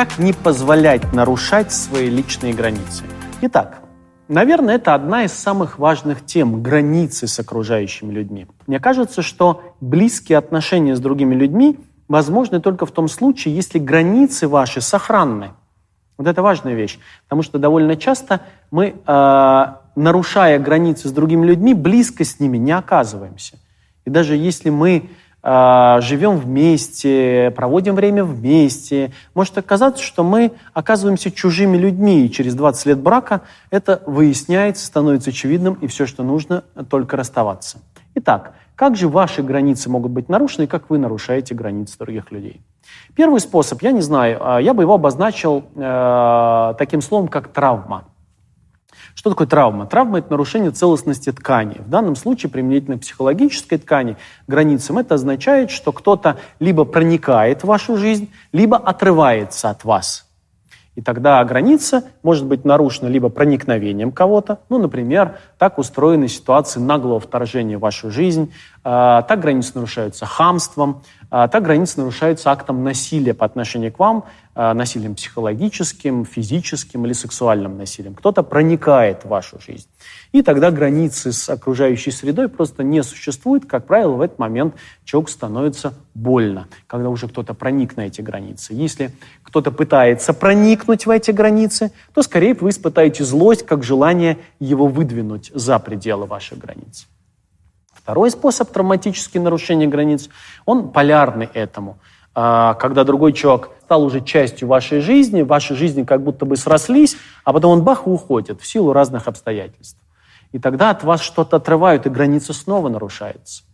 Как не позволять нарушать свои личные границы? Итак, наверное, это одна из самых важных тем – границы с окружающими людьми. Мне кажется, что близкие отношения с другими людьми возможны только в том случае, если границы ваши сохранны. Вот это важная вещь, потому что довольно часто мы, э, нарушая границы с другими людьми, близко с ними не оказываемся. И даже если мы живем вместе, проводим время вместе, может оказаться, что мы оказываемся чужими людьми, и через 20 лет брака это выясняется, становится очевидным, и все, что нужно, только расставаться. Итак, как же ваши границы могут быть нарушены, и как вы нарушаете границы других людей? Первый способ, я не знаю, а, я бы его обозначил э, таким словом, как травма. Что такое травма? Травма – это нарушение целостности ткани. В данном случае применительно психологической ткани, границам, это означает, что кто-то либо проникает в вашу жизнь, либо отрывается от вас – и тогда граница может быть нарушена либо проникновением кого-то, ну, например, так устроены ситуации наглого вторжения в вашу жизнь, э, так границы нарушаются хамством, э, так границы нарушаются актом насилия по отношению к вам, насилием психологическим, физическим или сексуальным насилием. Кто-то проникает в вашу жизнь. И тогда границы с окружающей средой просто не существует. Как правило, в этот момент человеку становится больно, когда уже кто-то проник на эти границы. Если кто-то пытается проникнуть в эти границы, то скорее вы испытаете злость, как желание его выдвинуть за пределы ваших границ. Второй способ травматического нарушения границ, он полярный этому. А, когда другой человек стал уже частью вашей жизни, ваши жизни как будто бы срослись, а потом он бах и уходит в силу разных обстоятельств. И тогда от вас что-то отрывают, и граница снова нарушается.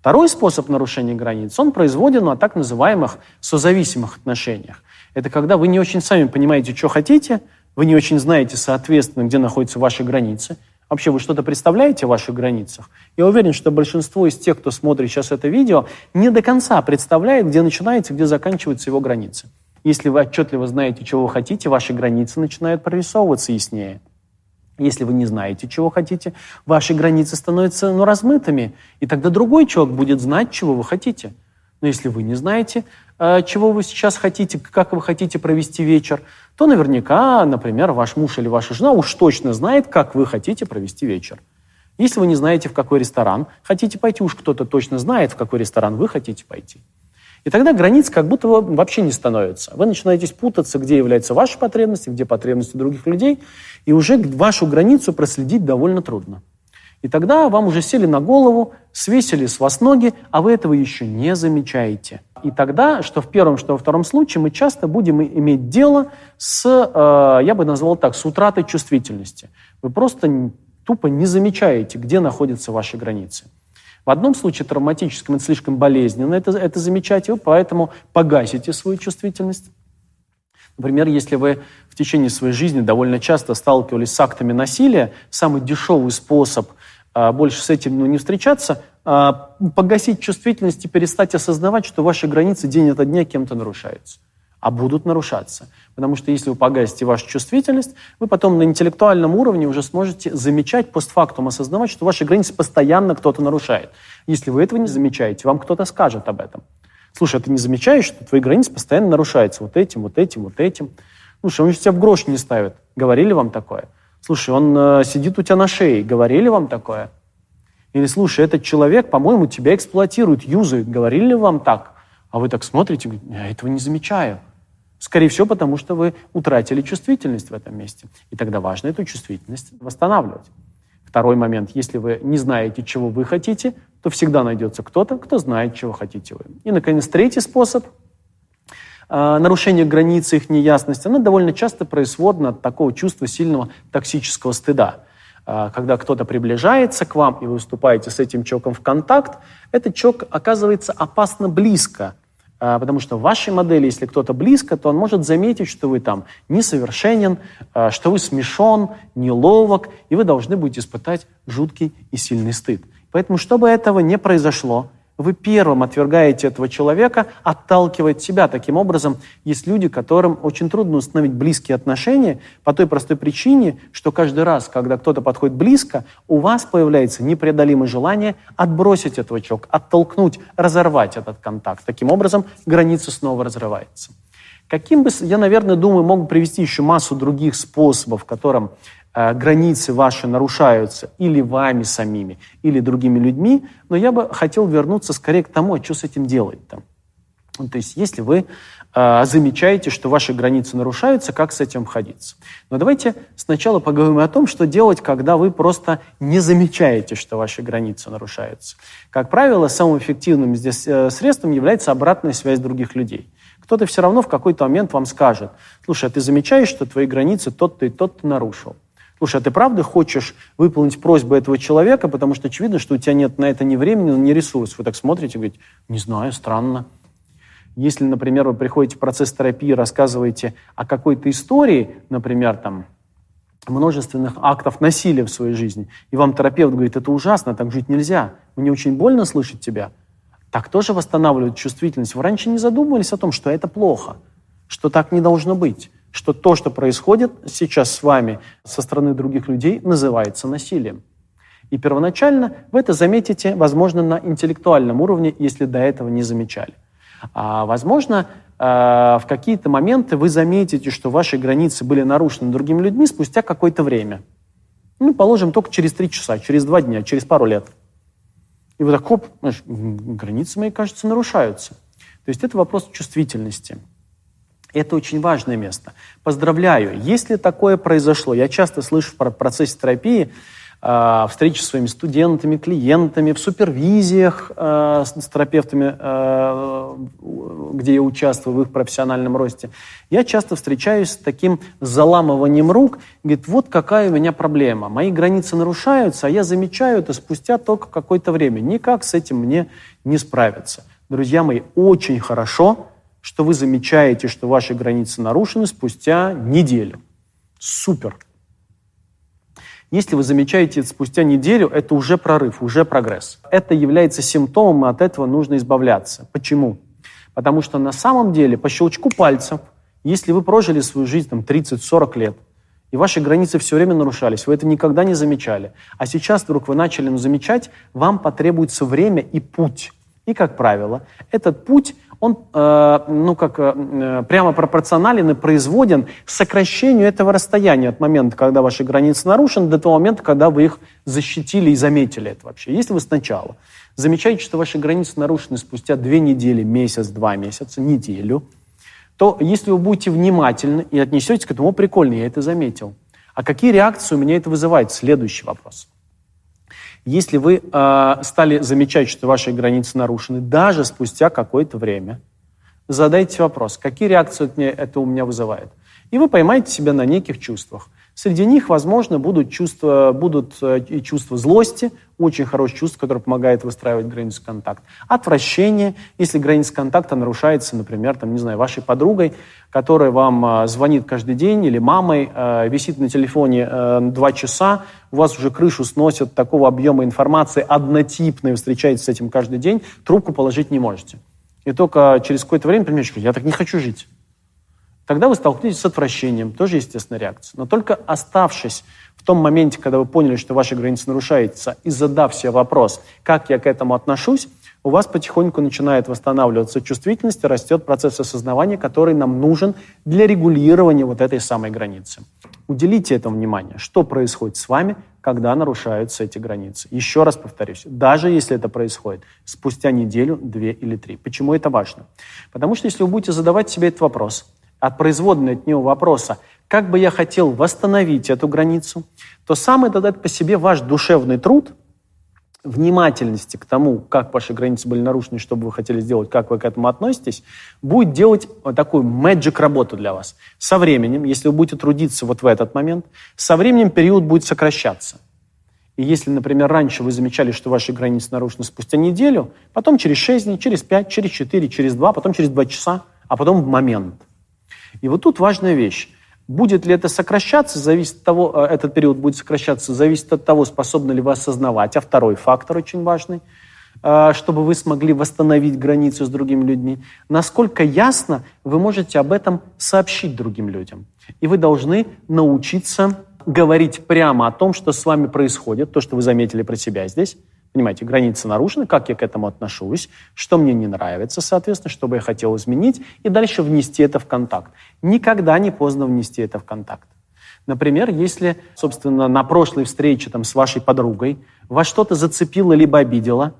Второй способ нарушения границ, он производен на так называемых созависимых отношениях. Это когда вы не очень сами понимаете, что хотите, вы не очень знаете, соответственно, где находятся ваши границы. Вообще, вы что-то представляете о ваших границах? Я уверен, что большинство из тех, кто смотрит сейчас это видео, не до конца представляет, где начинается, где заканчиваются его границы. Если вы отчетливо знаете, чего вы хотите, ваши границы начинают прорисовываться яснее. Если вы не знаете, чего хотите, ваши границы становятся ну, размытыми, и тогда другой человек будет знать, чего вы хотите. Но если вы не знаете, э, чего вы сейчас хотите, как вы хотите провести вечер, то наверняка, например, ваш муж или ваша жена уж точно знает, как вы хотите провести вечер. Если вы не знаете, в какой ресторан хотите пойти, уж кто-то точно знает, в какой ресторан вы хотите пойти. И тогда границ как будто вообще не становится. Вы начинаете путаться, где являются ваши потребности, где потребности других людей, и уже вашу границу проследить довольно трудно. И тогда вам уже сели на голову, свесили с вас ноги, а вы этого еще не замечаете. И тогда, что в первом, что во втором случае, мы часто будем иметь дело с, э, я бы назвал так, с утратой чувствительности. Вы просто тупо не замечаете, где находятся ваши границы. В одном случае травматическом это слишком болезненно это, это замечать, и вы поэтому погасите свою чувствительность. Например, если вы в течение своей жизни довольно часто сталкивались с актами насилия, самый дешевый способ больше с этим ну, не встречаться, а, погасить чувствительность и перестать осознавать, что ваши границы день ото дня кем-то нарушаются а будут нарушаться. Потому что если вы погасите вашу чувствительность, вы потом на интеллектуальном уровне уже сможете замечать, постфактум осознавать, что ваши границы постоянно кто-то нарушает. Если вы этого не замечаете, вам кто-то скажет об этом. Слушай, а ты не замечаешь, что твои границы постоянно нарушаются вот этим, вот этим, вот этим? Слушай, он же тебя в грош не ставит. Говорили вам такое? Слушай, он э, сидит у тебя на шее. Говорили вам такое? Или, слушай, этот человек, по-моему, тебя эксплуатирует, юзает. Говорили ли вам так? А вы так смотрите, я этого не замечаю. Скорее всего, потому что вы утратили чувствительность в этом месте. И тогда важно эту чувствительность восстанавливать. Второй момент. Если вы не знаете, чего вы хотите, то всегда найдется кто-то, кто знает, чего хотите вы. И, наконец, третий способ э, нарушения границ, их неясности, оно довольно часто происходит от такого чувства сильного токсического стыда. Э, когда кто-то приближается к вам, и вы вступаете с этим человеком в контакт, этот человек оказывается опасно близко а, потому что в вашей модели, если кто-то близко, то он может заметить, что вы там несовершенен, что вы смешон, неловок, и вы должны будете испытать жуткий и сильный стыд. Поэтому, чтобы этого не произошло, вы первым отвергаете этого человека, отталкиваете себя. Таким образом, есть люди, которым очень трудно установить близкие отношения по той простой причине, что каждый раз, когда кто-то подходит близко, у вас появляется непреодолимое желание отбросить этого человека, оттолкнуть, разорвать этот контакт. Таким образом, граница снова разрывается. Каким бы, я, наверное, думаю, могу привести еще массу других способов, которым э, границы ваши нарушаются или вами самими, или другими людьми, но я бы хотел вернуться скорее к тому, а что с этим делать-то. То есть если вы э, замечаете, что ваши границы нарушаются, как с этим обходиться. Но давайте сначала поговорим о том, что делать, когда вы просто не замечаете, что ваши границы нарушаются. Как правило, самым эффективным здесь э, средством является обратная связь других людей. Кто-то все равно в какой-то момент вам скажет, слушай, а ты замечаешь, что твои границы тот-то и тот-то нарушил? Слушай, а ты правда хочешь выполнить просьбу этого человека, потому что очевидно, что у тебя нет на это ни времени, ни ресурсов. Вы так смотрите и говорите, не знаю, странно. Если, например, вы приходите в процесс терапии, рассказываете о какой-то истории, например, там, множественных актов насилия в своей жизни, и вам терапевт говорит, это ужасно, так жить нельзя, мне очень больно слышать тебя, так тоже восстанавливает чувствительность. Вы раньше не задумывались о том, что это плохо, что так не должно быть, что то, что происходит сейчас с вами со стороны других людей, называется насилием. И первоначально вы это заметите, возможно, на интеллектуальном уровне, если до этого не замечали. А, возможно, а, в какие-то моменты вы заметите, что ваши границы были нарушены другими людьми спустя какое-то время. Ну, положим, только через три часа, через два дня, через пару лет. И вы так, хоп, знаешь, границы мои, кажется, нарушаются. То есть это вопрос чувствительности. Это очень важное место. Поздравляю, если такое произошло, я часто слышу в процессе терапии, встречи с своими студентами, клиентами, в супервизиях э, с, с терапевтами, э, где я участвую в их профессиональном росте, я часто встречаюсь с таким заламыванием рук. Говорит, вот какая у меня проблема. Мои границы нарушаются, а я замечаю это спустя только какое-то время. Никак с этим мне не справиться. Друзья мои, очень хорошо, что вы замечаете, что ваши границы нарушены спустя неделю. Супер. Если вы замечаете спустя неделю, это уже прорыв, уже прогресс. Это является симптомом, и от этого нужно избавляться. Почему? Потому что на самом деле, по щелчку пальцев, если вы прожили свою жизнь там, 30-40 лет, и ваши границы все время нарушались, вы это никогда не замечали, а сейчас вдруг вы начали ну, замечать, вам потребуется время и путь. И, как правило, этот путь он э, ну, как, э, прямо пропорционален и производен сокращению этого расстояния от момента, когда ваши границы нарушены, до того момента, когда вы их защитили и заметили это вообще. Если вы сначала замечаете, что ваши границы нарушены спустя две недели, месяц, два месяца, неделю, то если вы будете внимательны и отнесетесь к этому, прикольно, я это заметил. А какие реакции у меня это вызывает? Следующий вопрос. Если вы э, стали замечать, что ваши границы нарушены, даже спустя какое-то время, задайте вопрос, какие реакции это у меня вызывает. И вы поймаете себя на неких чувствах. Среди них, возможно, будут чувства, будут э, и чувства злости, очень хорошее чувство, которое помогает выстраивать границу контакта. Отвращение, если граница контакта нарушается, например, там, не знаю, вашей подругой, которая вам э, звонит каждый день, или мамой, э, висит на телефоне два часа, у вас уже крышу сносят такого объема информации однотипной, вы встречаетесь с этим каждый день, трубку положить не можете. И только через какое-то время понимаете, я так не хочу жить. Тогда вы столкнетесь с отвращением, тоже естественная реакция. Но только оставшись в том моменте, когда вы поняли, что ваши границы нарушаются, и задав себе вопрос, как я к этому отношусь, у вас потихоньку начинает восстанавливаться чувствительность и растет процесс осознавания, который нам нужен для регулирования вот этой самой границы. Уделите этому внимание, что происходит с вами, когда нарушаются эти границы. Еще раз повторюсь, даже если это происходит спустя неделю, две или три. Почему это важно? Потому что если вы будете задавать себе этот вопрос, от производной от него вопроса, как бы я хотел восстановить эту границу, то сам этот по себе ваш душевный труд, внимательности к тому, как ваши границы были нарушены, что бы вы хотели сделать, как вы к этому относитесь, будет делать такую magic работу для вас. Со временем, если вы будете трудиться вот в этот момент, со временем период будет сокращаться. И если, например, раньше вы замечали, что ваши границы нарушены спустя неделю, потом через 6 дней, через 5, через 4, через 2, потом через 2 часа, а потом в момент – и вот тут важная вещь. Будет ли это сокращаться, зависит от того, э, этот период будет сокращаться, зависит от того, способны ли вы осознавать. А второй фактор очень важный, э, чтобы вы смогли восстановить границу с другими людьми. Насколько ясно вы можете об этом сообщить другим людям. И вы должны научиться говорить прямо о том, что с вами происходит, то, что вы заметили про себя здесь, Понимаете, границы нарушены, как я к этому отношусь, что мне не нравится, соответственно, что бы я хотел изменить, и дальше внести это в контакт. Никогда не поздно внести это в контакт. Например, если, собственно, на прошлой встрече там, с вашей подругой вас что-то зацепило либо обидело,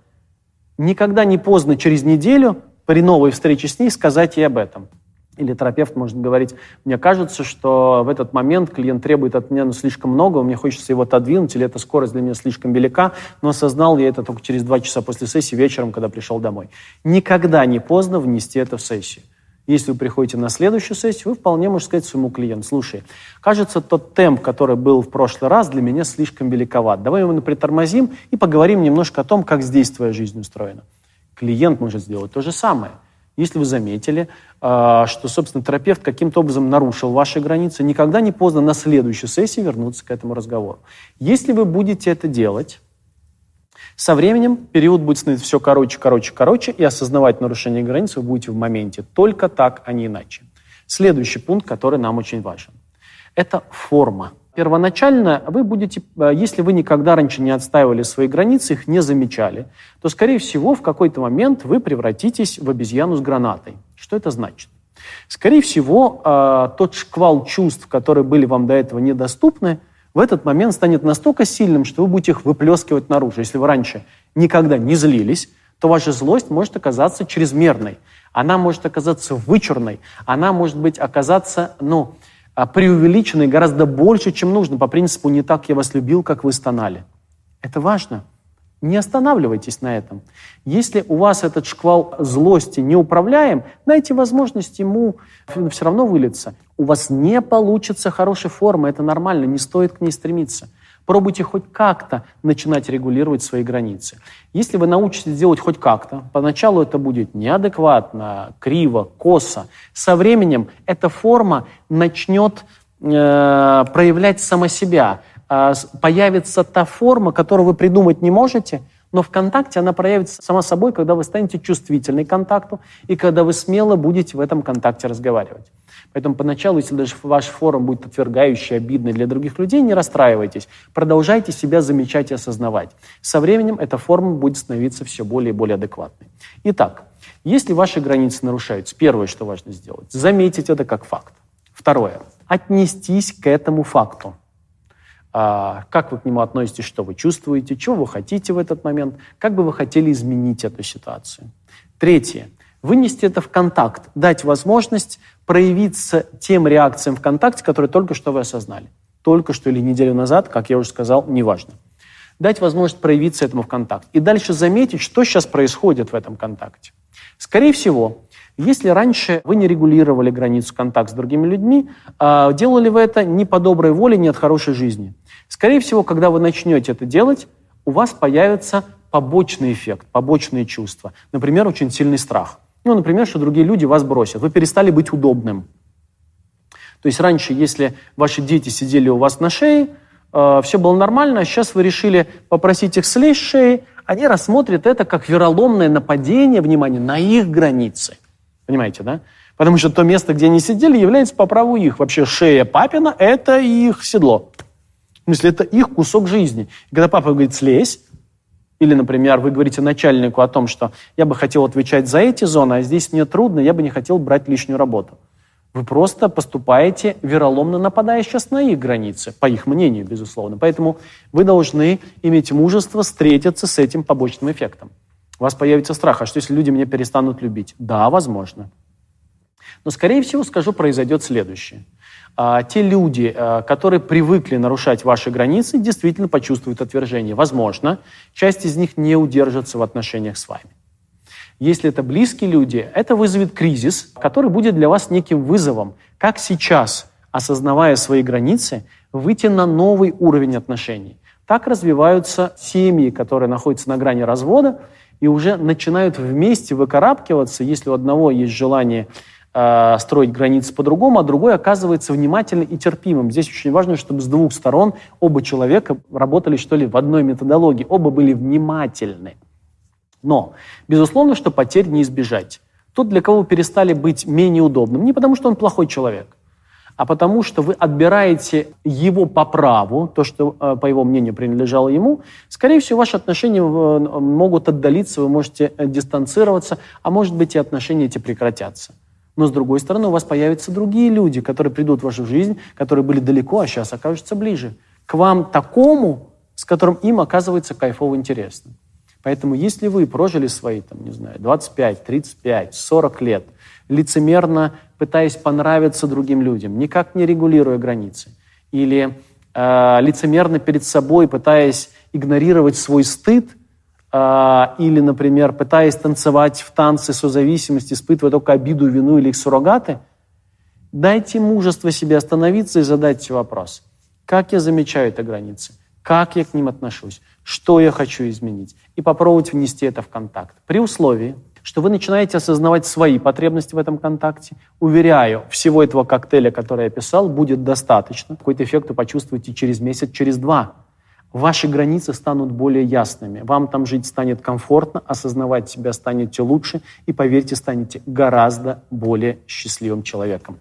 никогда не поздно через неделю при новой встрече с ней сказать ей об этом – или терапевт может говорить, мне кажется, что в этот момент клиент требует от меня ну, слишком много, мне хочется его отодвинуть, или эта скорость для меня слишком велика, но осознал я это только через два часа после сессии вечером, когда пришел домой. Никогда не поздно внести это в сессию. Если вы приходите на следующую сессию, вы вполне можете сказать своему клиенту, слушай, кажется, тот темп, который был в прошлый раз, для меня слишком великоват. Давай его притормозим и поговорим немножко о том, как здесь твоя жизнь устроена. Клиент может сделать то же самое – если вы заметили, а, что, собственно, терапевт каким-то образом нарушил ваши границы, никогда не поздно на следующей сессии вернуться к этому разговору. Если вы будете это делать, со временем период будет становиться все короче, короче, короче, и осознавать нарушение границ вы будете в моменте. Только так, а не иначе. Следующий пункт, который нам очень важен. Это форма. Первоначально вы будете, э, если вы никогда раньше не отстаивали свои границы, их не замечали, то, скорее всего, в какой-то момент вы превратитесь в обезьяну с гранатой. Что это значит? Скорее всего, э, тот шквал чувств, которые были вам до этого недоступны, в этот момент станет настолько сильным, что вы будете их выплескивать наружу. Если вы раньше никогда не злились, то ваша злость может оказаться чрезмерной. Она может оказаться вычурной. Она может быть оказаться, ну, а, преувеличенные гораздо больше, чем нужно, по принципу «не так я вас любил, как вы стонали». Это важно. Не останавливайтесь на этом. Если у вас этот шквал злости не управляем, дайте возможность ему все равно вылиться. У вас не получится хорошей формы, это нормально, не стоит к ней стремиться. Пробуйте хоть как-то начинать регулировать свои границы. Если вы научитесь делать хоть как-то, поначалу это будет неадекватно, криво, косо. Со временем эта форма начнет э, проявлять сама себя. Э, появится та форма, которую вы придумать не можете, но в контакте она проявится сама собой, когда вы станете чувствительны к контакту и когда вы смело будете в этом контакте разговаривать. Поэтому поначалу, если даже ваш форум будет отвергающий, обидный для других людей, не расстраивайтесь. Продолжайте себя замечать и осознавать. Со временем эта форма будет становиться все более и более адекватной. Итак, если ваши границы нарушаются, первое, что важно сделать, заметить это как факт. Второе, отнестись к этому факту. А, как вы к нему относитесь, что вы чувствуете, чего вы хотите в этот момент, как бы вы хотели изменить эту ситуацию. Третье, вынести это в контакт, дать возможность проявиться тем реакциям в контакте, которые только что вы осознали. Только что или неделю назад, как я уже сказал, неважно. Дать возможность проявиться этому в контакт. И дальше заметить, что сейчас происходит в этом контакте. Скорее всего, если раньше вы не регулировали границу контакта с другими людьми, а делали вы это не по доброй воле, не от хорошей жизни. Скорее всего, когда вы начнете это делать, у вас появится побочный эффект, побочные чувства. Например, очень сильный страх – ну, например, что другие люди вас бросят. Вы перестали быть удобным. То есть раньше, если ваши дети сидели у вас на шее, э, все было нормально, а сейчас вы решили попросить их слезть с шеи, они рассмотрят это как вероломное нападение, внимание, на их границы. Понимаете, да? Потому что то место, где они сидели, является по праву их. Вообще шея папина – это их седло. В смысле, это их кусок жизни. И когда папа говорит «слезь», или, например, вы говорите начальнику о том, что я бы хотел отвечать за эти зоны, а здесь мне трудно, я бы не хотел брать лишнюю работу. Вы просто поступаете вероломно, нападая сейчас на их границы, по их мнению, безусловно. Поэтому вы должны иметь мужество встретиться с этим побочным эффектом. У вас появится страх, а что если люди меня перестанут любить? Да, возможно. Но, скорее всего, скажу, произойдет следующее – а, те люди, а, которые привыкли нарушать ваши границы, действительно почувствуют отвержение. Возможно, часть из них не удержится в отношениях с вами. Если это близкие люди, это вызовет кризис, который будет для вас неким вызовом, как сейчас, осознавая свои границы, выйти на новый уровень отношений. Так развиваются семьи, которые находятся на грани развода и уже начинают вместе выкарабкиваться, если у одного есть желание э, строить границы по-другому, а другой оказывается внимательным и терпимым. Здесь очень важно, чтобы с двух сторон оба человека работали, что ли, в одной методологии, оба были внимательны. Но, безусловно, что потерь не избежать. Тот, для кого перестали быть менее удобным, не потому что он плохой человек, а потому что вы отбираете его по праву, то, что, э, по его мнению, принадлежало ему, скорее всего, ваши отношения э, могут отдалиться, вы можете дистанцироваться, а может быть и отношения эти прекратятся. Но, с другой стороны, у вас появятся другие люди, которые придут в вашу жизнь, которые были далеко, а сейчас окажутся ближе. К вам такому, с которым им оказывается кайфово интересно. Поэтому если вы прожили свои, там, не знаю, 25, 35, 40 лет, лицемерно пытаясь понравиться другим людям, никак не регулируя границы, или э, лицемерно перед собой пытаясь игнорировать свой стыд, или, например, пытаясь танцевать в танце созависимости, испытывая только обиду, вину или их суррогаты, дайте мужество себе остановиться и задать себе вопрос. Как я замечаю эти границы? Как я к ним отношусь? Что я хочу изменить? И попробовать внести это в контакт. При условии, что вы начинаете осознавать свои потребности в этом контакте. Уверяю, всего этого коктейля, который я писал, будет достаточно. Какой-то эффект вы почувствуете через месяц, через два. Ваши границы станут более ясными. Вам там жить станет комфортно, осознавать себя станете лучше и, поверьте, станете гораздо более счастливым человеком.